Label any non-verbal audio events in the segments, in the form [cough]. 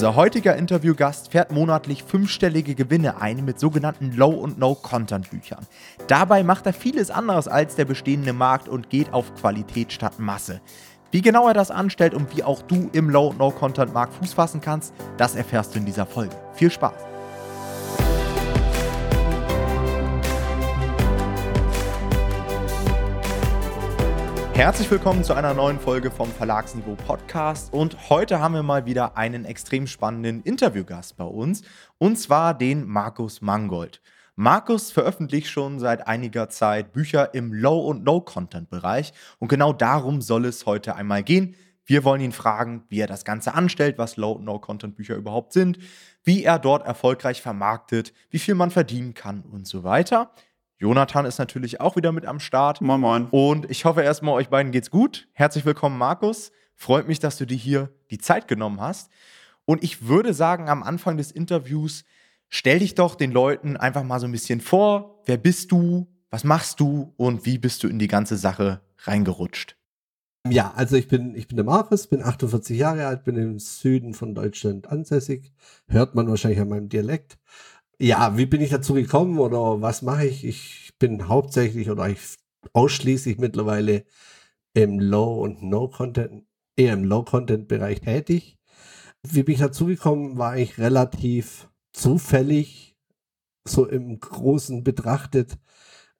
Unser heutiger Interviewgast fährt monatlich fünfstellige Gewinne ein mit sogenannten Low- und No-Content-Büchern. Dabei macht er vieles anderes als der bestehende Markt und geht auf Qualität statt Masse. Wie genau er das anstellt und wie auch du im Low- und No-Content-Markt Fuß fassen kannst, das erfährst du in dieser Folge. Viel Spaß! Herzlich willkommen zu einer neuen Folge vom Verlagsniveau Podcast und heute haben wir mal wieder einen extrem spannenden Interviewgast bei uns und zwar den Markus Mangold. Markus veröffentlicht schon seit einiger Zeit Bücher im Low- und No-Content-Bereich und genau darum soll es heute einmal gehen. Wir wollen ihn fragen, wie er das Ganze anstellt, was Low- und No-Content-Bücher überhaupt sind, wie er dort erfolgreich vermarktet, wie viel man verdienen kann und so weiter. Jonathan ist natürlich auch wieder mit am Start. Moin, moin. Und ich hoffe erstmal, euch beiden geht's gut. Herzlich willkommen, Markus. Freut mich, dass du dir hier die Zeit genommen hast. Und ich würde sagen, am Anfang des Interviews, stell dich doch den Leuten einfach mal so ein bisschen vor. Wer bist du? Was machst du? Und wie bist du in die ganze Sache reingerutscht? Ja, also ich bin, ich bin der Markus, bin 48 Jahre alt, bin im Süden von Deutschland ansässig. Hört man wahrscheinlich an meinem Dialekt. Ja, wie bin ich dazu gekommen oder was mache ich? Ich bin hauptsächlich oder ich ausschließlich mittlerweile im Low- und No-Content, eher im Low-Content-Bereich tätig. Wie bin ich dazu gekommen, war ich relativ zufällig, so im Großen betrachtet.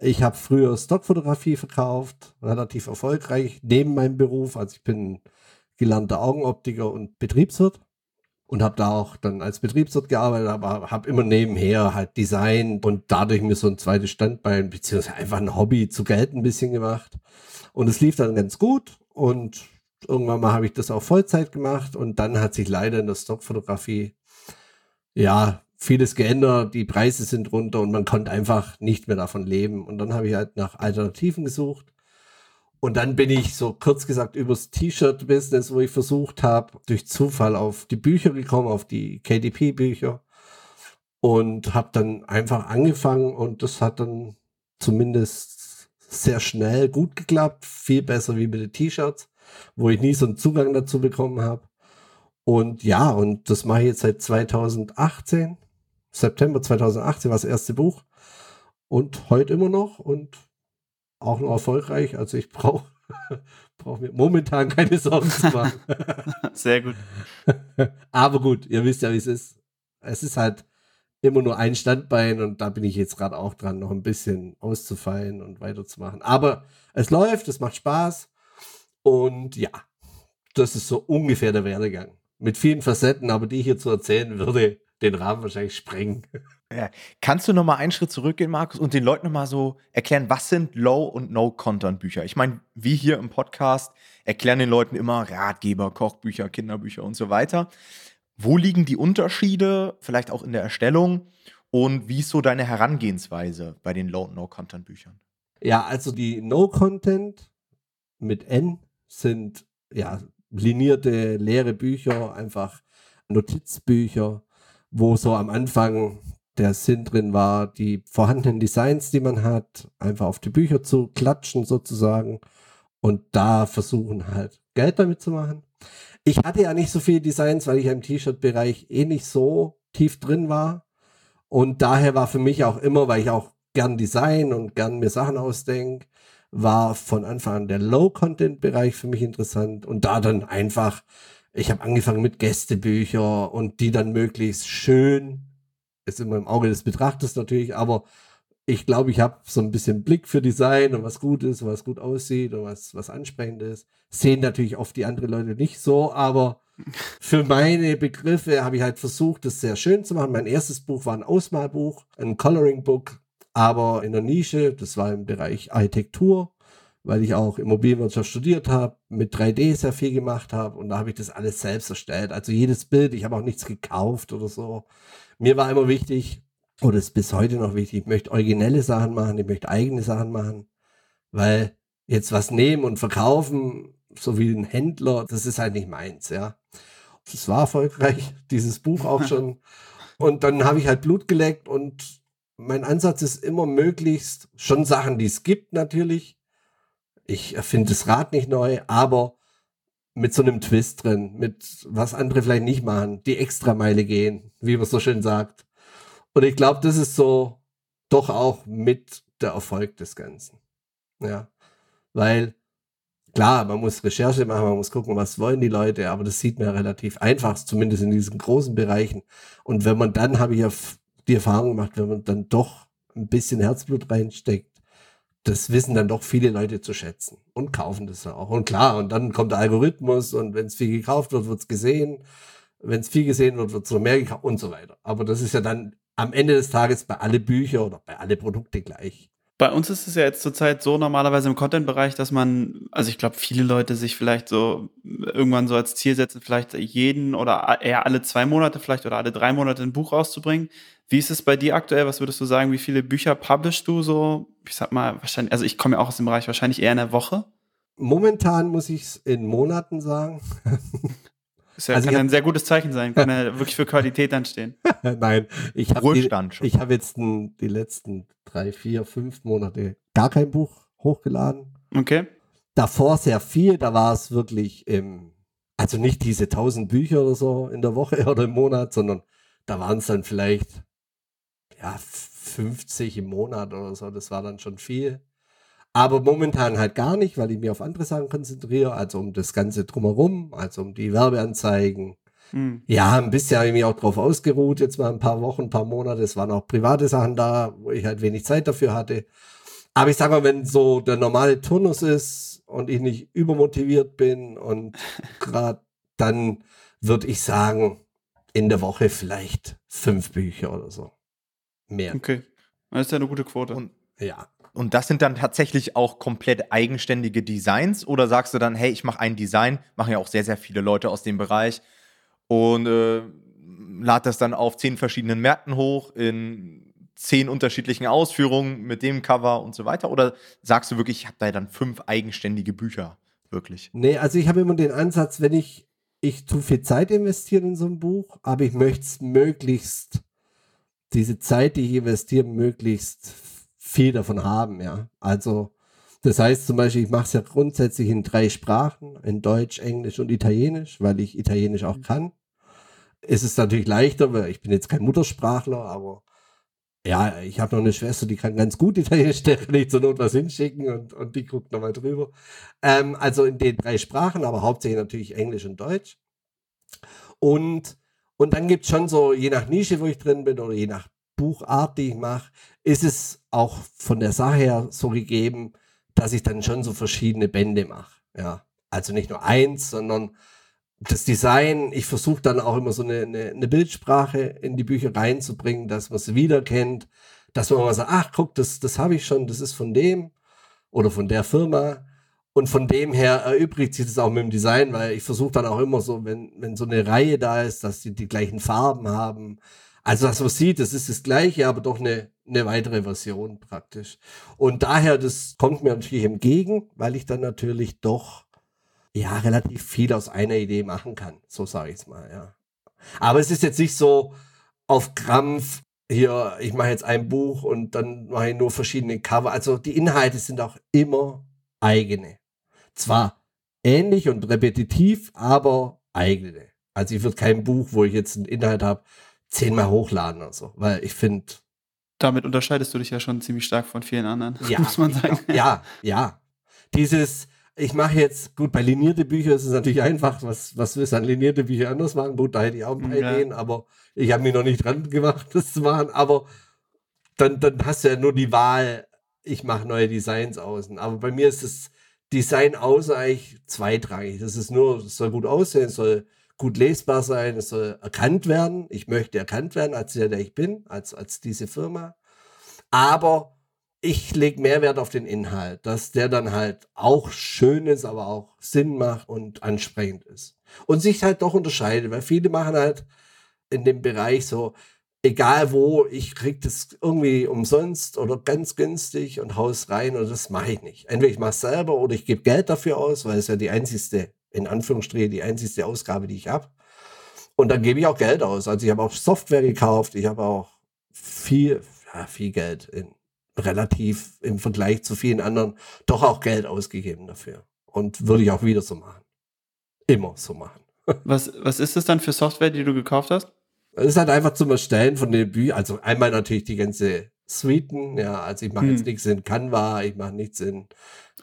Ich habe früher Stockfotografie verkauft, relativ erfolgreich, neben meinem Beruf. Also ich bin gelernter Augenoptiker und Betriebswirt und habe da auch dann als Betriebswirt gearbeitet, aber habe immer nebenher halt Design und dadurch mir so ein zweites Standbein beziehungsweise einfach ein Hobby zu Geld ein bisschen gemacht. Und es lief dann ganz gut und irgendwann mal habe ich das auch Vollzeit gemacht und dann hat sich leider in der Stockfotografie ja vieles geändert, die Preise sind runter und man konnte einfach nicht mehr davon leben. Und dann habe ich halt nach Alternativen gesucht und dann bin ich so kurz gesagt übers T-Shirt-Business, wo ich versucht habe, durch Zufall auf die Bücher gekommen, auf die KDP-Bücher und habe dann einfach angefangen und das hat dann zumindest sehr schnell gut geklappt, viel besser wie mit den T-Shirts, wo ich nie so einen Zugang dazu bekommen habe. Und ja, und das mache ich jetzt seit 2018, September 2018 war das erste Buch und heute immer noch und auch noch erfolgreich. Also ich brauche [laughs] brauch mir momentan keine Sorgen zu machen. [laughs] Sehr gut. [laughs] Aber gut, ihr wisst ja, wie es ist. Es ist halt immer nur ein Standbein und da bin ich jetzt gerade auch dran, noch ein bisschen auszufallen und weiterzumachen. Aber es läuft, es macht Spaß und ja, das ist so ungefähr der Werdegang. Mit vielen Facetten, aber die ich hier zu erzählen würde, den Rahmen wahrscheinlich sprengen. [laughs] Ja. Kannst du noch mal einen Schritt zurückgehen, Markus, und den Leuten noch mal so erklären, was sind Low- und No-Content-Bücher? Ich meine, wir hier im Podcast erklären den Leuten immer Ratgeber, Kochbücher, Kinderbücher und so weiter. Wo liegen die Unterschiede, vielleicht auch in der Erstellung? Und wie ist so deine Herangehensweise bei den Low- und No-Content-Büchern? Ja, also die No-Content mit N sind ja linierte, leere Bücher, einfach Notizbücher, wo so am Anfang der Sinn drin war, die vorhandenen Designs, die man hat, einfach auf die Bücher zu klatschen sozusagen und da versuchen halt Geld damit zu machen. Ich hatte ja nicht so viele Designs, weil ich im T-Shirt-Bereich eh nicht so tief drin war und daher war für mich auch immer, weil ich auch gern Design und gern mir Sachen ausdenke, war von Anfang an der Low-Content-Bereich für mich interessant und da dann einfach, ich habe angefangen mit Gästebücher und die dann möglichst schön ist immer im Auge des Betrachters natürlich, aber ich glaube, ich habe so ein bisschen Blick für Design und was gut ist, was gut aussieht und was, was ansprechend ist. Sehen natürlich oft die anderen Leute nicht so, aber für meine Begriffe habe ich halt versucht, das sehr schön zu machen. Mein erstes Buch war ein Ausmalbuch, ein Coloring Book, aber in der Nische, das war im Bereich Architektur, weil ich auch Immobilienwirtschaft studiert habe, mit 3D sehr viel gemacht habe und da habe ich das alles selbst erstellt. Also jedes Bild, ich habe auch nichts gekauft oder so. Mir war immer wichtig, oder ist bis heute noch wichtig, ich möchte originelle Sachen machen, ich möchte eigene Sachen machen, weil jetzt was nehmen und verkaufen, so wie ein Händler, das ist halt nicht meins, ja. Es war erfolgreich, [laughs] dieses Buch auch schon. Und dann habe ich halt Blut geleckt und mein Ansatz ist immer möglichst schon Sachen, die es gibt natürlich. Ich erfinde das Rad nicht neu, aber mit so einem Twist drin, mit was andere vielleicht nicht machen, die Extrameile gehen, wie man so schön sagt. Und ich glaube, das ist so doch auch mit der Erfolg des Ganzen. Ja. Weil, klar, man muss Recherche machen, man muss gucken, was wollen die Leute, aber das sieht man ja relativ einfach, zumindest in diesen großen Bereichen. Und wenn man dann, habe ich ja die Erfahrung gemacht, wenn man dann doch ein bisschen Herzblut reinsteckt, das wissen dann doch viele Leute zu schätzen und kaufen das auch. Und klar, und dann kommt der Algorithmus und wenn es viel gekauft wird, wird es gesehen. Wenn es viel gesehen wird, wird es noch mehr gekauft und so weiter. Aber das ist ja dann am Ende des Tages bei alle Bücher oder bei alle Produkte gleich. Bei uns ist es ja jetzt zurzeit so normalerweise im Content-Bereich, dass man, also ich glaube, viele Leute sich vielleicht so irgendwann so als Ziel setzen, vielleicht jeden oder eher alle zwei Monate vielleicht oder alle drei Monate ein Buch rauszubringen. Wie ist es bei dir aktuell? Was würdest du sagen? Wie viele Bücher publishst du so? Ich sag mal, wahrscheinlich, also ich komme ja auch aus dem Bereich, wahrscheinlich eher in der Woche. Momentan muss ich es in Monaten sagen. [laughs] Das ja, also kann hab, ein sehr gutes Zeichen sein, kann ja [laughs] wirklich für Qualität anstehen. [laughs] Nein, ich habe ich habe jetzt ein, die letzten drei, vier, fünf Monate gar kein Buch hochgeladen. Okay. Davor sehr viel, da war es wirklich im, also nicht diese tausend Bücher oder so in der Woche oder im Monat, sondern da waren es dann vielleicht ja 50 im Monat oder so. Das war dann schon viel. Aber momentan halt gar nicht, weil ich mich auf andere Sachen konzentriere, also um das Ganze drumherum, also um die Werbeanzeigen. Hm. Ja, ein bisschen habe ich mich auch drauf ausgeruht, jetzt mal ein paar Wochen, ein paar Monate. Es waren auch private Sachen da, wo ich halt wenig Zeit dafür hatte. Aber ich sage mal, wenn so der normale Turnus ist und ich nicht übermotiviert bin und [laughs] gerade dann würde ich sagen, in der Woche vielleicht fünf Bücher oder so. Mehr. Okay. Das ist ja eine gute Quote. Und, ja. Und das sind dann tatsächlich auch komplett eigenständige Designs? Oder sagst du dann, hey, ich mache ein Design, machen ja auch sehr, sehr viele Leute aus dem Bereich und äh, lade das dann auf zehn verschiedenen Märkten hoch in zehn unterschiedlichen Ausführungen mit dem Cover und so weiter? Oder sagst du wirklich, ich habe da dann fünf eigenständige Bücher? Wirklich? Nee, also ich habe immer den Ansatz, wenn ich, ich zu viel Zeit investiere in so ein Buch, aber ich möchte es möglichst, diese Zeit, die ich investiere, möglichst viel davon haben, ja. Also, das heißt zum Beispiel, ich mache es ja grundsätzlich in drei Sprachen, in Deutsch, Englisch und Italienisch, weil ich Italienisch auch mhm. kann. Es ist natürlich leichter, weil ich bin jetzt kein Muttersprachler, aber ja, ich habe noch eine Schwester, die kann ganz gut Italienisch, [laughs] der kann ich zur Not was hinschicken und, und die guckt nochmal drüber. Ähm, also in den drei Sprachen, aber hauptsächlich natürlich Englisch und Deutsch. Und, und dann gibt es schon so, je nach Nische, wo ich drin bin oder je nach Buchart, die ich mache, ist es auch von der Sache her so gegeben, dass ich dann schon so verschiedene Bände mache. Ja, also nicht nur eins, sondern das Design. Ich versuche dann auch immer so eine, eine, eine, Bildsprache in die Bücher reinzubringen, dass man es wiederkennt, dass man mal sagt, ach guck, das, das habe ich schon, das ist von dem oder von der Firma. Und von dem her erübrigt sich das auch mit dem Design, weil ich versuche dann auch immer so, wenn, wenn so eine Reihe da ist, dass die die gleichen Farben haben, also, dass man sieht, das ist das Gleiche, aber doch eine, eine weitere Version praktisch. Und daher, das kommt mir natürlich entgegen, weil ich dann natürlich doch, ja, relativ viel aus einer Idee machen kann. So sage ich es mal, ja. Aber es ist jetzt nicht so auf Krampf, hier, ich mache jetzt ein Buch und dann mache ich nur verschiedene Cover. Also die Inhalte sind auch immer eigene. Zwar ähnlich und repetitiv, aber eigene. Also ich würde kein Buch, wo ich jetzt einen Inhalt habe, zehnmal hochladen oder so, weil ich finde. Damit unterscheidest du dich ja schon ziemlich stark von vielen anderen, [laughs] ja, muss man sagen. Ja, ja. Dieses, ich mache jetzt, gut, bei linierte Bücher ist es natürlich einfach, was, was willst du an linierte Bücher anders machen? Gut, da hätte ich auch ein paar ja. Ideen, aber ich habe mich noch nicht dran gemacht, [laughs] das zu machen. Aber dann, dann hast du ja nur die Wahl, ich mache neue Designs außen. Aber bei mir ist Design außen eigentlich zweitrangig. Das ist nur, es soll gut aussehen, es soll gut lesbar sein, es soll erkannt werden. Ich möchte erkannt werden als der, der ich bin, als, als diese Firma. Aber ich lege mehr Wert auf den Inhalt, dass der dann halt auch schön ist, aber auch Sinn macht und ansprechend ist. Und sich halt doch unterscheidet, weil viele machen halt in dem Bereich so, egal wo, ich krieg das irgendwie umsonst oder ganz günstig und haus rein und das mache ich nicht. Entweder ich mache es selber oder ich gebe Geld dafür aus, weil es ja die einzigste in Anführungsstrichen die einzigste Ausgabe, die ich habe. Und dann gebe ich auch Geld aus. Also ich habe auch Software gekauft, ich habe auch viel, ja, viel Geld in relativ im Vergleich zu vielen anderen doch auch Geld ausgegeben dafür. Und würde ich auch wieder so machen. immer so machen. [laughs] Was, was ist das dann für Software, die du gekauft hast? Es ist halt einfach zum Erstellen von den Büchern. Also einmal natürlich die ganze Suiten. Ja, also ich mache hm. jetzt nichts in Canva, ich mache nichts in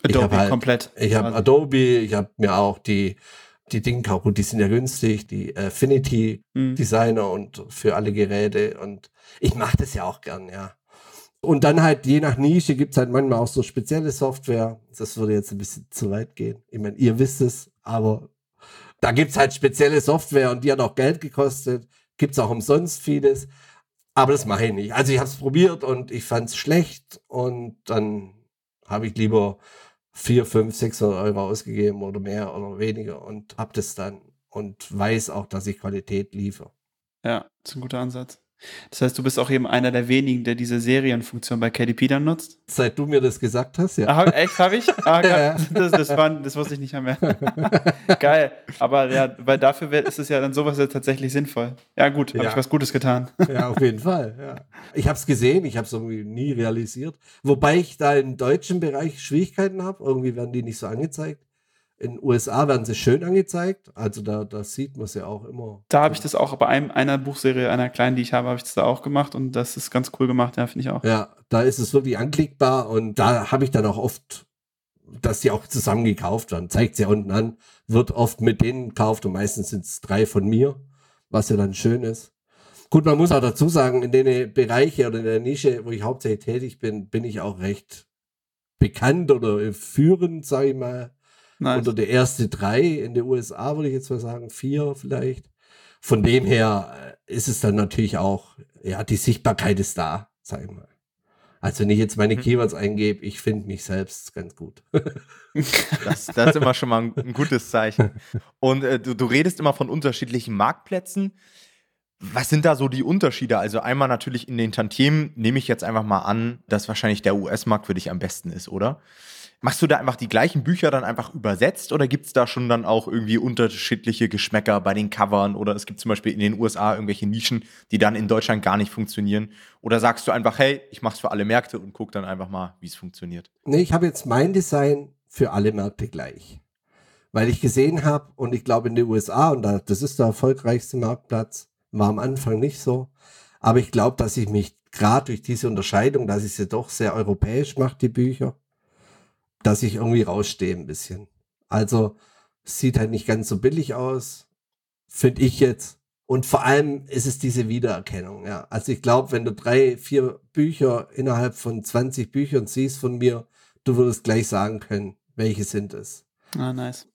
Adobe halt, komplett. Ich habe Adobe, ich habe mir auch die die Dinge gekauft. Gut, die sind ja günstig, die Affinity hm. Designer und für alle Geräte. Und ich mache das ja auch gern, ja. Und dann halt je nach Nische gibt es halt manchmal auch so spezielle Software. Das würde jetzt ein bisschen zu weit gehen. Ich meine, ihr wisst es, aber da gibt es halt spezielle Software und die hat auch Geld gekostet. Gibt es auch umsonst vieles. Aber das mache ich nicht. Also ich habe es probiert und ich fand es schlecht und dann habe ich lieber 4, 5, 600 Euro ausgegeben oder mehr oder weniger und habe das dann und weiß auch, dass ich Qualität liefere. Ja, das ist ein guter Ansatz. Das heißt, du bist auch eben einer der wenigen, der diese Serienfunktion bei KDP dann nutzt? Seit du mir das gesagt hast, ja. Ah, echt, habe ich? Ah, [laughs] ja. das, das, war, das wusste ich nicht mehr. [laughs] Geil. Aber ja, weil dafür ist es ja dann sowas ja tatsächlich sinnvoll. Ja, gut, habe ja. ich was Gutes getan. [laughs] ja, auf jeden Fall. Ja. Ich habe es gesehen, ich habe es irgendwie nie realisiert. Wobei ich da im deutschen Bereich Schwierigkeiten habe. Irgendwie werden die nicht so angezeigt. In den USA werden sie schön angezeigt. Also da, da sieht man sie auch immer. Da habe ich das auch bei einem, einer Buchserie, einer kleinen, die ich habe, habe ich das da auch gemacht und das ist ganz cool gemacht, ja, finde ich auch. Ja, da ist es wirklich anklickbar und da habe ich dann auch oft, dass die auch zusammen gekauft werden. Zeigt sie ja unten an, wird oft mit denen gekauft und meistens sind es drei von mir, was ja dann schön ist. Gut, man muss auch dazu sagen, in den Bereiche oder in der Nische, wo ich hauptsächlich tätig bin, bin ich auch recht bekannt oder führend, sage ich mal. Nice. Oder der erste drei in den USA, würde ich jetzt mal sagen, vier vielleicht. Von dem her äh, ist es dann natürlich auch, ja, die Sichtbarkeit ist da, sag ich mal. Also wenn ich jetzt meine mhm. Keywords eingebe, ich finde mich selbst ganz gut. [laughs] [laughs] das, das, ist immer schon mal ein, ein gutes Zeichen. Und äh, du, du redest immer von unterschiedlichen Marktplätzen. Was sind da so die Unterschiede? Also einmal natürlich in den Tantiemen nehme ich jetzt einfach mal an, dass wahrscheinlich der US-Markt für dich am besten ist, oder? Machst du da einfach die gleichen Bücher dann einfach übersetzt oder gibt es da schon dann auch irgendwie unterschiedliche Geschmäcker bei den Covern oder es gibt zum Beispiel in den USA irgendwelche Nischen, die dann in Deutschland gar nicht funktionieren? Oder sagst du einfach, hey, ich mach's für alle Märkte und guck dann einfach mal, wie es funktioniert? Nee, ich habe jetzt mein Design für alle Märkte gleich. Weil ich gesehen habe und ich glaube in den USA, und das ist der erfolgreichste Marktplatz, war am Anfang nicht so. Aber ich glaube, dass ich mich gerade durch diese Unterscheidung, dass ich sie doch sehr europäisch mache, die Bücher, dass ich irgendwie rausstehe ein bisschen. Also sieht halt nicht ganz so billig aus, finde ich jetzt. Und vor allem ist es diese Wiedererkennung. Ja. Also ich glaube, wenn du drei, vier Bücher innerhalb von 20 Büchern siehst von mir, du würdest gleich sagen können, welche sind es. Ah, nice.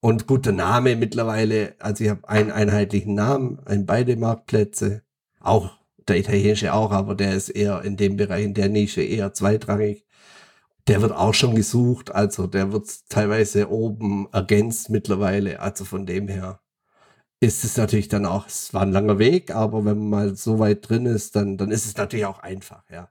Und guter Name mittlerweile. Also ich habe einen einheitlichen Namen, ein beide Marktplätze. Auch der italienische auch, aber der ist eher in dem Bereich, in der Nische eher zweitrangig der wird auch schon gesucht, also der wird teilweise oben ergänzt mittlerweile, also von dem her ist es natürlich dann auch, es war ein langer Weg, aber wenn man mal so weit drin ist, dann, dann ist es natürlich auch einfach, ja.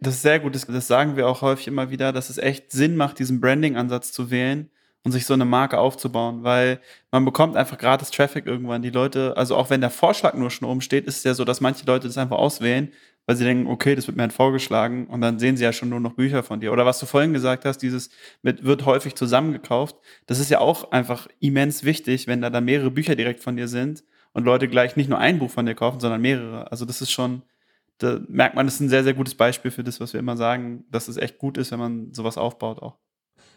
Das ist sehr gut, das, das sagen wir auch häufig immer wieder, dass es echt Sinn macht, diesen Branding-Ansatz zu wählen und sich so eine Marke aufzubauen, weil man bekommt einfach gratis Traffic irgendwann. Die Leute, also auch wenn der Vorschlag nur schon oben steht, ist es ja so, dass manche Leute das einfach auswählen, weil sie denken, okay, das wird mir halt vorgeschlagen und dann sehen sie ja schon nur noch Bücher von dir. Oder was du vorhin gesagt hast, dieses mit, wird häufig zusammengekauft, das ist ja auch einfach immens wichtig, wenn da dann mehrere Bücher direkt von dir sind und Leute gleich nicht nur ein Buch von dir kaufen, sondern mehrere. Also das ist schon, da merkt man, das ist ein sehr, sehr gutes Beispiel für das, was wir immer sagen, dass es echt gut ist, wenn man sowas aufbaut auch.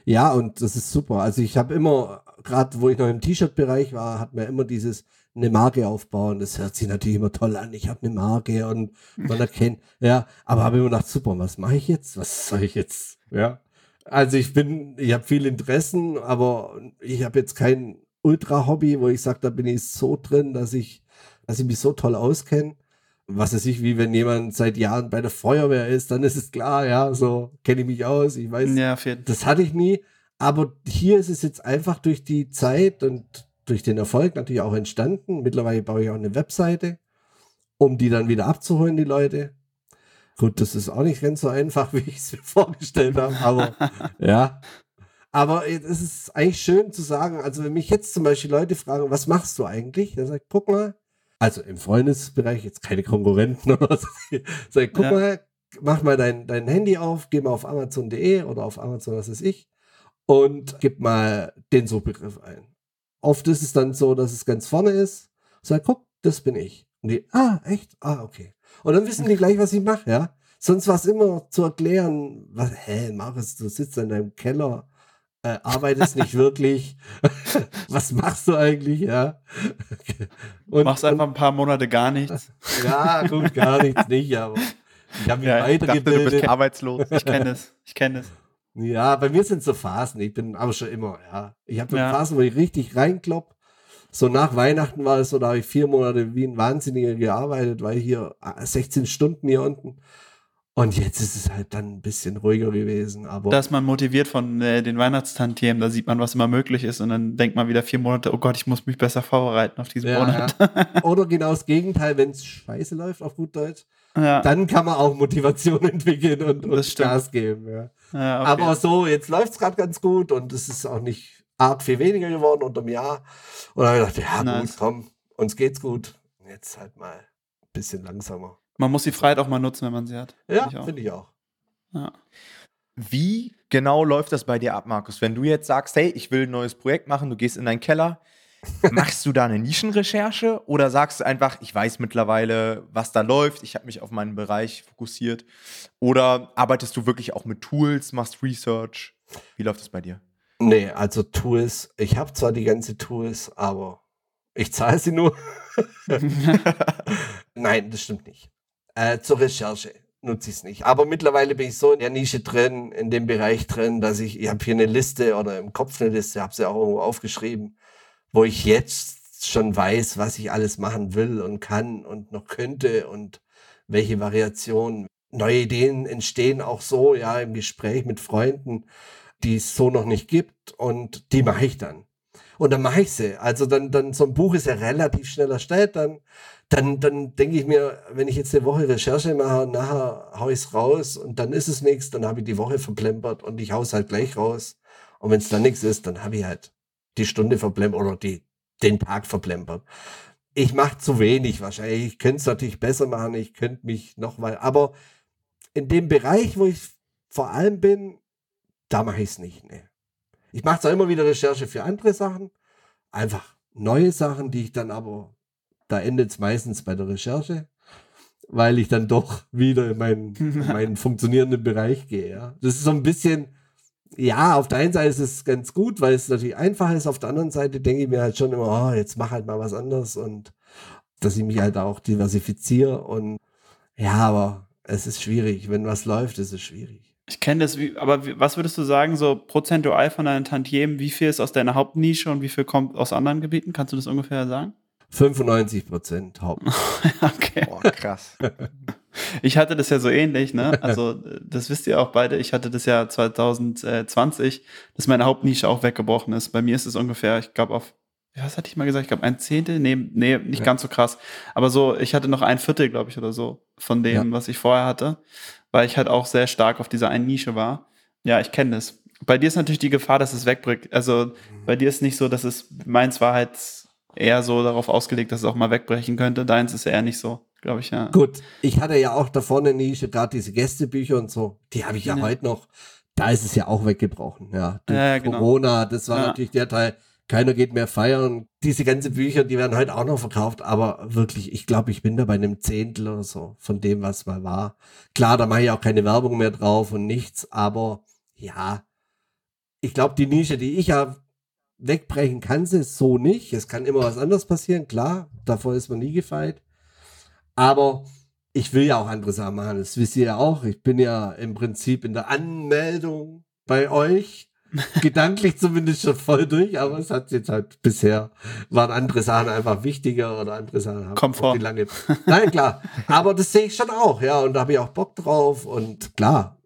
Ja, und das ist super. Also ich habe immer, gerade wo ich noch im T-Shirt-Bereich war, hat mir immer dieses, eine Marke aufbauen. Das hört sich natürlich immer toll an. Ich habe eine Marke und man erkennt, ja, aber habe immer gedacht, super, was mache ich jetzt? Was soll ich jetzt? Ja. Also ich bin, ich habe viele Interessen, aber ich habe jetzt kein Ultra-Hobby, wo ich sage, da bin ich so drin, dass ich, dass ich mich so toll auskenne. Was weiß ich, wie wenn jemand seit Jahren bei der Feuerwehr ist, dann ist es klar, ja, so kenne ich mich aus. Ich weiß, ja, das hatte ich nie. Aber hier ist es jetzt einfach durch die Zeit und durch den Erfolg natürlich auch entstanden. Mittlerweile baue ich auch eine Webseite, um die dann wieder abzuholen, die Leute. Gut, das ist auch nicht ganz so einfach, [laughs] wie ich es mir vorgestellt habe, aber [laughs] ja. Aber es ist eigentlich schön zu sagen, also wenn mich jetzt zum Beispiel Leute fragen, was machst du eigentlich? Dann sage ich, guck mal, also im Freundesbereich, jetzt keine Konkurrenten [laughs] oder so, sag ich, guck ja. mal, mach mal dein, dein Handy auf, geh mal auf Amazon.de oder auf Amazon, was weiß ich, und gib mal den Suchbegriff ein. Oft ist es dann so, dass es ganz vorne ist. Sag, guck, das bin ich. Und die, ah, echt? Ah, okay. Und dann wissen die [laughs] gleich, was ich mache, ja. Sonst war es immer zu erklären, was, hä, Marius, du sitzt in deinem Keller, äh, arbeitest nicht [laughs] wirklich. [laughs] was machst du eigentlich, ja? Und, Machst einfach ein paar Monate gar nichts. Ja, gut, gar nichts nicht, aber ich habe mich ja, weitergebildet. Ich dachte, du bist arbeitslos. Ich kenne es, ich kenne es. Ja, bei mir sind es so Phasen. Ich bin aber schon immer, ja. Ich habe ja. Phasen, wo ich richtig reinklopp. So nach Weihnachten war es so, da habe ich vier Monate wie ein Wahnsinniger gearbeitet, weil hier 16 äh, Stunden hier unten. Und jetzt ist es halt dann ein bisschen ruhiger gewesen. Aber da ist man motiviert von äh, den Weihnachtstantiemen, da sieht man, was immer möglich ist. Und dann denkt man wieder vier Monate, oh Gott, ich muss mich besser vorbereiten auf diesen ja, Monat. Ja. [laughs] Oder genau das Gegenteil, wenn es scheiße läuft, auf gut Deutsch. Ja. Dann kann man auch Motivation [laughs] entwickeln und, und Gas geben. Ja. Ja, okay. Aber so, jetzt läuft es gerade ganz gut und es ist auch nicht arg viel weniger geworden unter dem Jahr. Und dann habe ich gedacht, ja nice. gut, komm, uns geht's gut. Jetzt halt mal ein bisschen langsamer. Man muss die Freiheit auch mal nutzen, wenn man sie hat. Ja, finde ich auch. Ja. Wie genau läuft das bei dir ab, Markus? Wenn du jetzt sagst, hey, ich will ein neues Projekt machen, du gehst in deinen Keller, Machst du da eine Nischenrecherche oder sagst du einfach, ich weiß mittlerweile, was da läuft, ich habe mich auf meinen Bereich fokussiert? Oder arbeitest du wirklich auch mit Tools, machst Research? Wie läuft das bei dir? Nee, also Tools, ich habe zwar die ganze Tools, aber ich zahle sie nur. [laughs] Nein, das stimmt nicht. Äh, zur Recherche nutze ich es nicht. Aber mittlerweile bin ich so in der Nische drin, in dem Bereich drin, dass ich, ich habe hier eine Liste oder im Kopf eine Liste, habe sie auch irgendwo aufgeschrieben wo ich jetzt schon weiß, was ich alles machen will und kann und noch könnte und welche Variationen. Neue Ideen entstehen auch so, ja, im Gespräch mit Freunden, die es so noch nicht gibt und die mache ich dann. Und dann mache ich sie. Also dann, dann, so ein Buch ist ja relativ schnell erstellt, dann, dann, dann denke ich mir, wenn ich jetzt eine Woche Recherche mache, nachher hau ich es raus und dann ist es nichts, dann habe ich die Woche verplempert und ich hau es halt gleich raus. Und wenn es dann nichts ist, dann habe ich halt die Stunde verplempert oder die, den Tag verplempert. Ich mache zu wenig wahrscheinlich. Ich könnte es natürlich besser machen. Ich könnte mich noch mal, aber in dem Bereich, wo ich vor allem bin, da mache ich es nicht. Nee. Ich mache zwar immer wieder Recherche für andere Sachen, einfach neue Sachen, die ich dann aber, da endet es meistens bei der Recherche, weil ich dann doch wieder in meinen, in meinen [laughs] funktionierenden Bereich gehe. Ja. Das ist so ein bisschen, ja, auf der einen Seite ist es ganz gut, weil es natürlich einfach ist. Auf der anderen Seite denke ich mir halt schon immer, oh, jetzt mach halt mal was anderes und dass ich mich halt auch diversifiziere und ja, aber es ist schwierig. Wenn was läuft, ist es schwierig. Ich kenne das, wie, aber was würdest du sagen, so prozentual von deinen Tantiemen, wie viel ist aus deiner Hauptnische und wie viel kommt aus anderen Gebieten? Kannst du das ungefähr sagen? 95 Prozent Haupt. [laughs] okay. Boah, krass. [laughs] Ich hatte das ja so ähnlich, ne? [laughs] Also, das wisst ihr auch beide. Ich hatte das ja 2020, dass meine Hauptnische auch weggebrochen ist. Bei mir ist es ungefähr, ich glaube, auf, was hatte ich mal gesagt? Ich glaube, ein Zehntel? Nee, nee, nicht ja. ganz so krass. Aber so, ich hatte noch ein Viertel, glaube ich, oder so, von dem, ja. was ich vorher hatte, weil ich halt auch sehr stark auf dieser einen Nische war. Ja, ich kenne das. Bei dir ist natürlich die Gefahr, dass es wegbricht. Also, bei dir ist nicht so, dass es, meins war halt eher so darauf ausgelegt, dass es auch mal wegbrechen könnte. Deins ist eher nicht so glaube ich, ja. Gut, ich hatte ja auch da vorne eine Nische, gerade diese Gästebücher und so, die habe ich ja, ja, heute noch. Da ist es ja auch weggebrochen, ja. ja genau. Corona, das war natürlich der Teil, keiner geht mehr feiern. Diese ganzen Bücher, die werden heute auch noch verkauft, aber wirklich, ich glaube, ich bin da bei einem Zehntel oder so von dem, was mal war. Klar, da mache ich auch keine Werbung mehr drauf und nichts, aber ja, ich glaube, die Nische, die ich habe, wegbrechen kann sie so nicht. Es kann immer was anderes passieren, klar, davor ist man nie gefeit. Aber ich will ja auch andere Sachen machen. Das wisst ihr ja auch. Ich bin ja im Prinzip in der Anmeldung bei euch. [laughs] gedanklich zumindest schon voll durch, aber es hat jetzt halt bisher waren andere Sachen einfach wichtiger oder andere Sachen haben Komfort. die lange. Nein, klar. Aber das sehe ich schon auch, ja, und da habe ich auch Bock drauf und klar,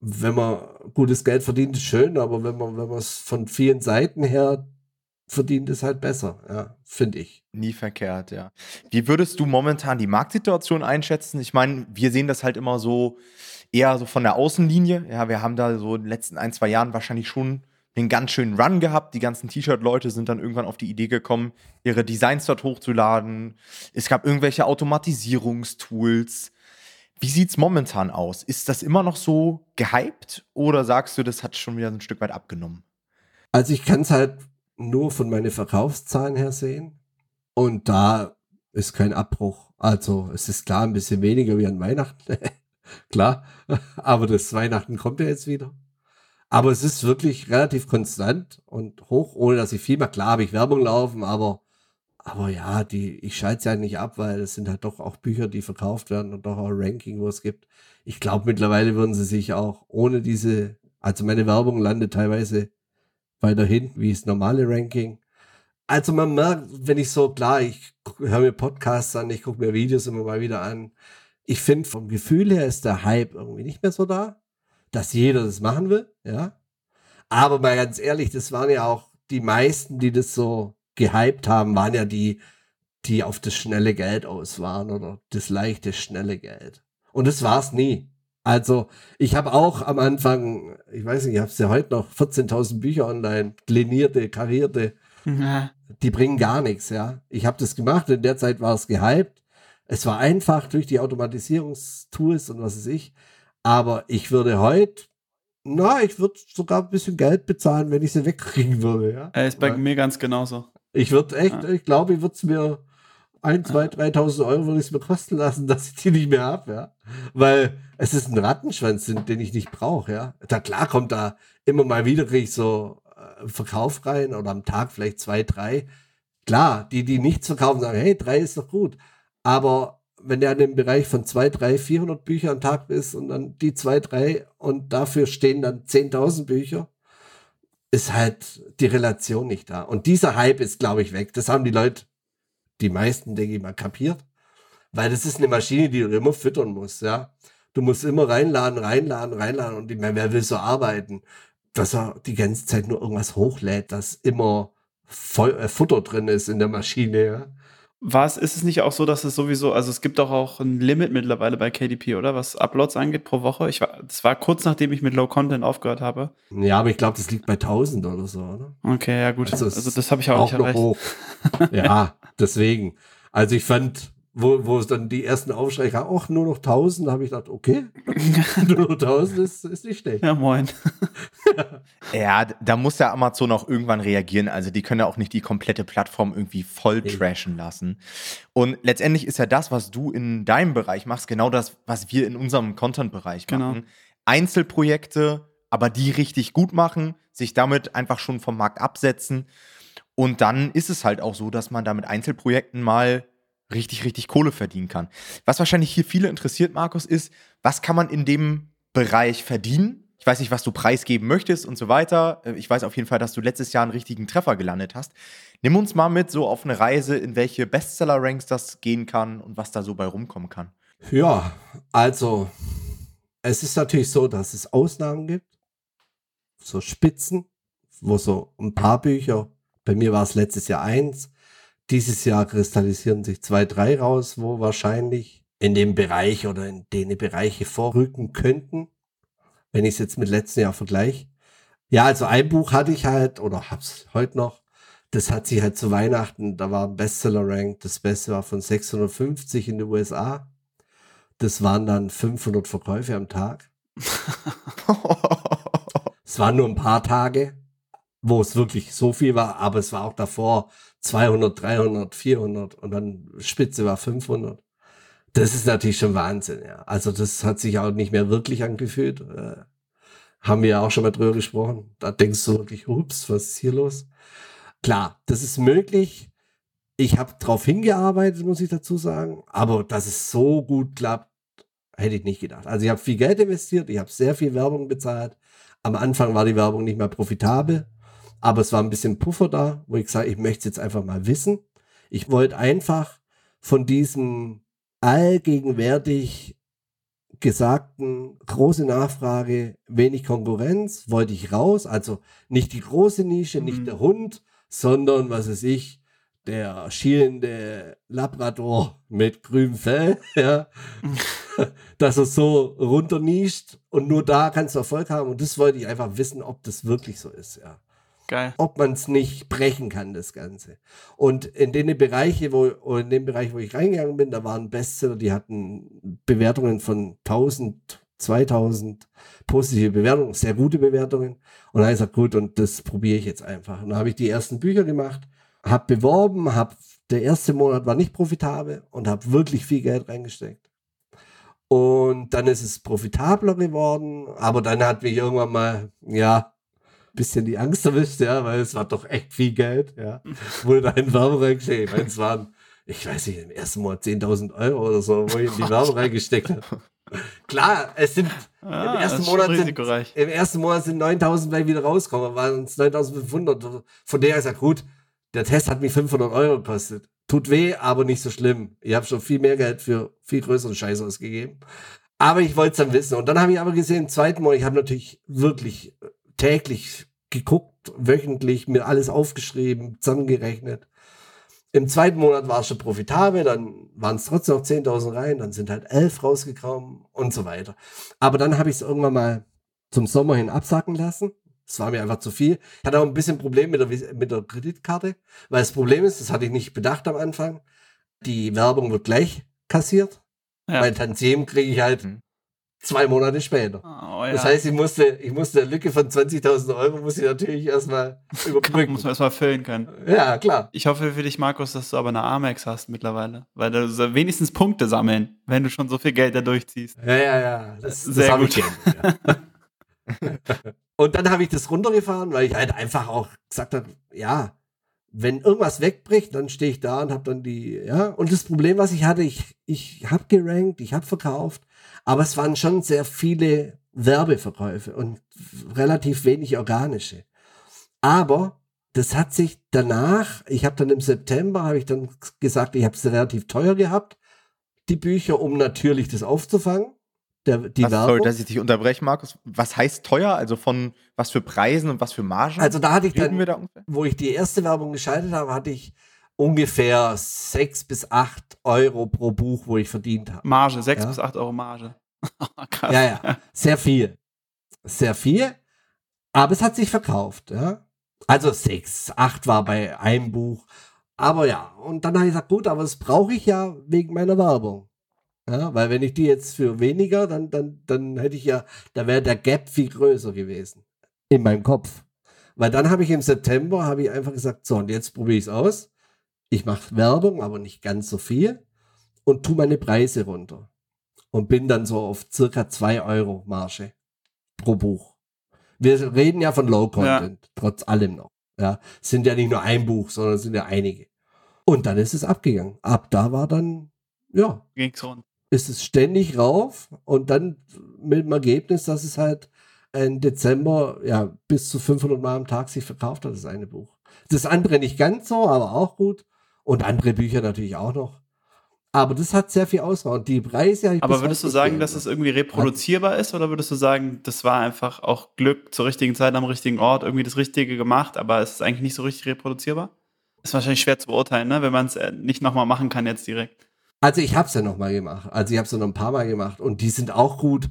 wenn man gutes Geld verdient, ist schön, aber wenn man wenn man es von vielen Seiten her verdient es halt besser, ja, finde ich. Nie verkehrt, ja. Wie würdest du momentan die Marktsituation einschätzen? Ich meine, wir sehen das halt immer so eher so von der Außenlinie. Ja, wir haben da so in den letzten ein, zwei Jahren wahrscheinlich schon einen ganz schönen Run gehabt. Die ganzen T-Shirt-Leute sind dann irgendwann auf die Idee gekommen, ihre Designs dort hochzuladen. Es gab irgendwelche Automatisierungstools. Wie sieht's momentan aus? Ist das immer noch so gehypt oder sagst du, das hat schon wieder ein Stück weit abgenommen? Also ich kann es halt nur von meinen Verkaufszahlen her sehen. Und da ist kein Abbruch. Also es ist klar ein bisschen weniger wie an Weihnachten. [laughs] klar. [laughs] Aber das Weihnachten kommt ja jetzt wieder. Aber es ist wirklich relativ konstant und hoch, ohne dass ich viel mehr, klar habe ich Werbung laufen, aber, aber ja, die, ich schalte es ja nicht ab, weil es sind halt doch auch Bücher, die verkauft werden und doch auch Ranking, wo es gibt. Ich glaube, mittlerweile würden sie sich auch ohne diese, also meine Werbung landet teilweise weiter hinten wie das normale Ranking. Also man merkt, wenn ich so, klar, ich höre mir Podcasts an, ich gucke mir Videos immer mal wieder an. Ich finde, vom Gefühl her ist der Hype irgendwie nicht mehr so da dass jeder das machen will, ja. Aber mal ganz ehrlich, das waren ja auch die meisten, die das so gehypt haben, waren ja die, die auf das schnelle Geld aus waren oder das leichte, schnelle Geld. Und das war's nie. Also ich habe auch am Anfang, ich weiß nicht, ich habe ja heute noch 14.000 Bücher online, klinierte, karierte, ja. die bringen gar nichts, ja. Ich habe das gemacht, in der Zeit war es gehypt. Es war einfach durch die Automatisierungstools und was weiß ich. Aber ich würde heute, na, ich würde sogar ein bisschen Geld bezahlen, wenn ich sie wegkriegen würde. Ja? Er ist bei Weil mir ganz genauso. Ich würde echt, ja. ich glaube, ich würde es mir ein, zwei, dreitausend Euro würde ich es mir kosten lassen, [laughs] dass ich die nicht mehr habe, ja. Weil es ist ein Rattenschwanz, den ich nicht brauche, ja. Da klar kommt da immer mal wieder kriege ich so äh, Verkauf rein oder am Tag vielleicht zwei, drei. Klar, die, die nichts verkaufen, sagen, hey, drei ist doch gut. Aber wenn der in dem Bereich von zwei, drei, 400 Bücher am Tag ist und dann die zwei, drei und dafür stehen dann 10.000 Bücher, ist halt die Relation nicht da. Und dieser Hype ist, glaube ich, weg. Das haben die Leute, die meisten, denke ich mal, kapiert. Weil das ist eine Maschine, die du immer füttern musst, ja. Du musst immer reinladen, reinladen, reinladen. Und ich meine, wer will so arbeiten? Dass er die ganze Zeit nur irgendwas hochlädt, dass immer voll, äh, Futter drin ist in der Maschine, ja. Was ist es nicht auch so, dass es sowieso, also es gibt doch auch ein Limit mittlerweile bei KDP, oder? Was Uploads angeht pro Woche. Ich war, das war kurz nachdem ich mit Low Content aufgehört habe. Ja, aber ich glaube, das liegt bei 1000 oder so, oder? Okay, ja, gut. Also, also das habe ich auch, auch nicht erreicht. Hoch. ja, deswegen. Also ich fand, wo, wo es dann die ersten Aufschrei kam, ach, nur noch 1000, da habe ich gedacht, okay, [laughs] nur noch 1000 ist, ist nicht schlecht. Ja, moin. [laughs] ja, da muss ja Amazon auch irgendwann reagieren. Also die können ja auch nicht die komplette Plattform irgendwie voll trashen lassen. Und letztendlich ist ja das, was du in deinem Bereich machst, genau das, was wir in unserem Content-Bereich genau. machen. Genau. Einzelprojekte, aber die richtig gut machen, sich damit einfach schon vom Markt absetzen. Und dann ist es halt auch so, dass man da mit Einzelprojekten mal richtig, richtig Kohle verdienen kann. Was wahrscheinlich hier viele interessiert, Markus, ist, was kann man in dem Bereich verdienen? Ich weiß nicht, was du preisgeben möchtest und so weiter. Äh, ich weiß auf jeden Fall, dass du letztes Jahr einen richtigen Treffer gelandet hast. Nimm uns mal mit so auf eine Reise, in welche Bestseller-Ranks das gehen kann und was da so bei rumkommen kann. Ja, also es ist natürlich so, dass es Ausnahmen gibt. So Spitzen, wo so ein paar Bücher, bei mir war es letztes Jahr eins, dieses Jahr kristallisieren sich zwei, drei raus, wo wahrscheinlich in dem Bereich oder in den Bereiche vorrücken könnten, wenn ich es jetzt mit letztem Jahr vergleiche. Ja, also ein Buch hatte ich halt oder hab's heute noch. Das hat sich halt zu Weihnachten, da war ein Bestseller-Rank. Das Beste war von 650 in den USA. Das waren dann 500 Verkäufe am Tag. [laughs] es waren nur ein paar Tage, wo es wirklich so viel war, aber es war auch davor 200, 300, 400 und dann Spitze war 500. Das ist natürlich schon Wahnsinn, ja. Also das hat sich auch nicht mehr wirklich angefühlt. Äh, haben wir ja auch schon mal drüber gesprochen. Da denkst du wirklich, ups, was ist hier los? Klar, das ist möglich. Ich habe drauf hingearbeitet, muss ich dazu sagen. Aber dass es so gut klappt, hätte ich nicht gedacht. Also ich habe viel Geld investiert, ich habe sehr viel Werbung bezahlt. Am Anfang war die Werbung nicht mehr profitabel. Aber es war ein bisschen Puffer da, wo ich sage, ich möchte es jetzt einfach mal wissen. Ich wollte einfach von diesem allgegenwärtig gesagten große Nachfrage, wenig Konkurrenz, wollte ich raus. Also nicht die große Nische, mhm. nicht der Hund, sondern was weiß ich, der schielende Labrador mit grünem Fell, [laughs] ja, [laughs] dass er so runternischt und nur da kannst du Erfolg haben. Und das wollte ich einfach wissen, ob das wirklich so ist, ja. Geil. Ob man es nicht brechen kann, das Ganze. Und in den Bereiche, wo, in dem Bereich, wo ich reingegangen bin, da waren Bestseller, die hatten Bewertungen von 1000, 2000 positive Bewertungen, sehr gute Bewertungen. Und dann habe ich gesagt, gut, und das probiere ich jetzt einfach. Und dann habe ich die ersten Bücher gemacht, habe beworben, habe der erste Monat war nicht profitabel und habe wirklich viel Geld reingesteckt. Und dann ist es profitabler geworden, aber dann hat mich irgendwann mal, ja, bisschen die Angst erwischt, ja, weil es war doch echt viel Geld, ja. Wurde da in Werbung reingesteckt. Ich meine, es waren, ich weiß nicht, im ersten Monat 10.000 Euro oder so, wo ich in die [laughs] Werbung reingesteckt habe. Klar, es sind Ah, im, ersten Monat sind, im ersten Monat sind 9.000 gleich wieder rausgekommen, waren es 9.500. Von der ich gesagt, gut, der Test hat mich 500 Euro gekostet. Tut weh, aber nicht so schlimm. Ich habe schon viel mehr Geld für viel größeren Scheiß ausgegeben. Aber ich wollte es dann wissen. Und dann habe ich aber gesehen, im zweiten Monat, ich habe natürlich wirklich täglich geguckt, wöchentlich mir alles aufgeschrieben, zusammengerechnet. Im zweiten Monat war es schon profitabel, dann waren es trotzdem noch 10.000 rein, dann sind halt 11 rausgekommen und so weiter. Aber dann habe ich es irgendwann mal zum Sommer hin absacken lassen. Es war mir einfach zu viel. Ich hatte auch ein bisschen Problem mit der, mit der Kreditkarte, weil das Problem ist, das hatte ich nicht bedacht am Anfang, die Werbung wird gleich kassiert. Ja. Mein Tantiem kriege ich halt Mhm. Zwei Monate später. Oh, ja. Das heißt, ich musste, ich musste eine Lücke von 20.000 Euro, muss ich natürlich erstmal überbrücken. muss man erstmal füllen können. Ja, klar. Ich hoffe für dich, Markus, dass du aber eine Amex hast mittlerweile, weil du so wenigstens Punkte sammeln, wenn du schon so viel Geld da durchziehst. Ja, ja, ja. Das, das Sehr hab gut. Ich gern, ja. [laughs] Und dann habe ich das runtergefahren, weil ich halt einfach auch gesagt habe, ja, wenn irgendwas wegbricht, dann stehe ich da und habe dann die, ja. Und das Problem, was ich hatte, ich, ich habe gerankt, ich habe verkauft, aber es waren schon sehr viele Werbeverkäufe und relativ wenig organische. Aber das hat sich danach, ich habe dann im September, habe ich dann gesagt, ich habe es relativ teuer gehabt, die Bücher, um natürlich das aufzufangen. Der, die was, Werbung. sorry, dass ich dich unterbreche, Markus. Was heißt teuer? Also von was für Preisen und was für Margen? Also da hatte ich dann, da wo ich die erste Werbung geschaltet habe, hatte ich ungefähr sechs bis acht Euro pro Buch, wo ich verdient habe. Marge, 6 Ja. bis 8 Euro Marge. [laughs] Krass. Ja, ja, sehr viel. Sehr viel. Aber es hat sich verkauft, ja. Also sechs, acht war bei einem Buch. Aber ja, und dann habe ich gesagt, gut, aber das brauche ich ja wegen meiner Werbung. Ja, weil wenn ich die jetzt für weniger, dann, dann, dann hätte ich ja, da wäre der Gap viel größer gewesen. In meinem Kopf. Weil dann habe ich im September, habe ich einfach gesagt, so, und jetzt probiere ich es aus. Ich mache Werbung, aber nicht ganz so viel. Und tu meine Preise runter. Und bin dann so auf circa zwei Euro Marge pro Buch. Wir reden ja von Low Content, trotz allem noch. Ja, es sind ja nicht nur ein Buch, sondern es sind ja einige. Und dann ist es abgegangen. Ab da war dann, ja, Ging's rund. ist es ständig rauf und dann mit dem Ergebnis, dass es halt im Dezember ja bis zu 500 Mal am Tag sich verkauft hat, das eine Buch. Das andere nicht ganz so, aber auch gut. Und andere Bücher natürlich auch noch. Aber das hat sehr viel Auswahl. Und die Preise Aber würdest du sagen, dass es irgendwie reproduzierbar ist oder würdest du sagen, das war einfach auch Glück zur richtigen Zeit am richtigen Ort, irgendwie das Richtige gemacht, aber es ist eigentlich nicht so richtig reproduzierbar? Ist wahrscheinlich schwer zu beurteilen, ne? wenn man es äh, nicht nochmal machen kann jetzt direkt. Also ich habe es ja noch mal gemacht. Also ich habe es noch ein paar Mal gemacht und die sind auch gut,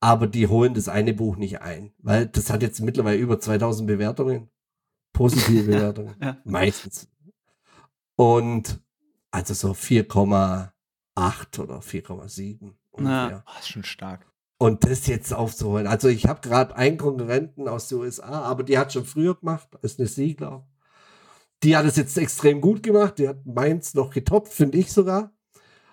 aber die holen das eine Buch nicht ein, weil das hat jetzt mittlerweile über 2000 Bewertungen, positive [laughs] Bewertungen, Ja. meistens. Und also so 4,8 oder 4,7 ungefähr. Ja. Oh, ist schon stark. Und das jetzt aufzuholen. Also ich habe gerade einen Konkurrenten aus den USA, aber die hat schon früher gemacht, ist eine Siegler. Die hat es jetzt extrem gut gemacht. Die hat meins noch getoppt, finde ich sogar.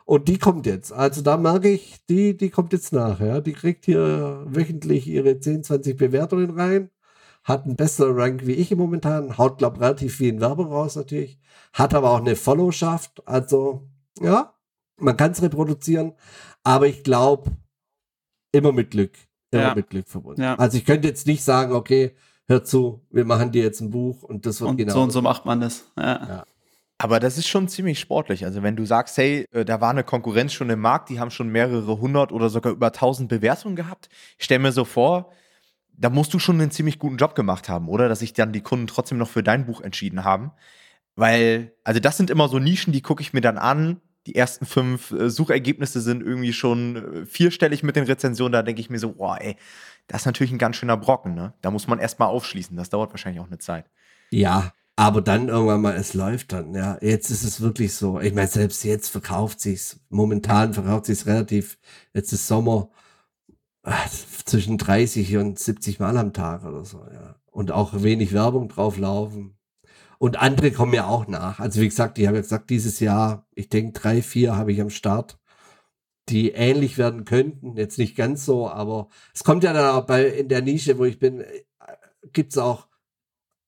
Und die kommt jetzt. Also da merke ich, die, die kommt jetzt nach. Ja. Die kriegt hier wöchentlich ihre 10, 20 Bewertungen rein. Hat einen besseren Rank wie ich im momentan. Haut, glaube relativ viel in Werbung raus natürlich. Hat aber auch eine Followschaft. Also, ja, man kann es reproduzieren. Aber ich glaube, immer mit Glück. Immer Ja. mit Glück verbunden. Ja. Also ich könnte jetzt nicht sagen, okay, hör zu, wir machen dir jetzt ein Buch und das wird Und genau. so und so macht man das. Ja. Ja. Aber das ist schon ziemlich sportlich. Also wenn du sagst, hey, äh, da war eine Konkurrenz schon im Markt, die haben schon mehrere hundert oder sogar über tausend Bewertungen gehabt. Ich stell mir so vor, da musst du schon einen ziemlich guten Job gemacht haben, oder? Dass sich dann die Kunden trotzdem noch für dein Buch entschieden haben. Weil, also das sind immer so Nischen, die gucke ich mir dann an. Die ersten fünf äh, Suchergebnisse sind irgendwie schon äh, vierstellig mit den Rezensionen. Da denke ich mir so, boah, ey, das ist natürlich ein ganz schöner Brocken, ne? Da muss man erstmal aufschließen. Das dauert wahrscheinlich auch eine Zeit. Ja, aber dann irgendwann mal, es läuft dann, ja. Jetzt ist es wirklich so. Ich meine, selbst jetzt verkauft sich's. Momentan verkauft sich's relativ. Jetzt ist Sommer. Zwischen 30 und 70 Mal am Tag oder so, ja. Und auch wenig Werbung drauf laufen. Und andere kommen ja auch nach. Also wie gesagt, ich habe ja gesagt, dieses Jahr, ich denke, drei, vier habe ich am Start, die ähnlich werden könnten. Jetzt nicht ganz so, aber es kommt ja dann auch bei in der Nische, wo ich bin, äh, gibt's auch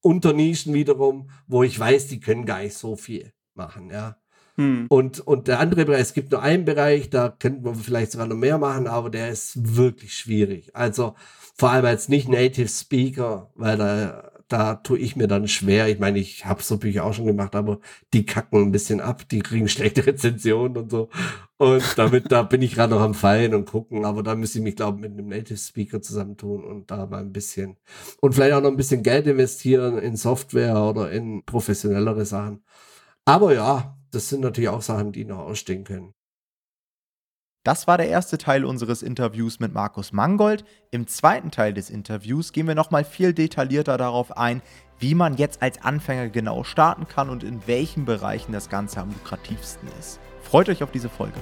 Unternischen wiederum, wo ich weiß, die können gar nicht so viel machen, ja. Hm. Und, und der andere Bereich, es gibt nur einen Bereich, da könnten wir vielleicht sogar noch mehr machen, aber der ist wirklich schwierig. Also vor allem als nicht Native Speaker, weil da, da tue ich mir dann schwer. Ich meine, ich habe so Bücher auch schon gemacht, aber die kacken ein bisschen ab, die kriegen schlechte [laughs] Rezensionen und so. Und damit, da bin ich gerade noch am Fallen und gucken, aber da müsste ich mich, glaube ich, mit einem Native Speaker zusammentun und da mal ein bisschen und vielleicht auch noch ein bisschen Geld investieren in Software oder in professionellere Sachen. Aber ja, das sind natürlich auch Sachen, die noch ausstehen können. Das war der erste Teil unseres Interviews mit Markus Mangold. Im zweiten Teil des Interviews gehen wir nochmal viel detaillierter darauf ein, wie man jetzt als Anfänger genau starten kann und in welchen Bereichen das Ganze am lukrativsten ist. Freut euch auf diese Folge.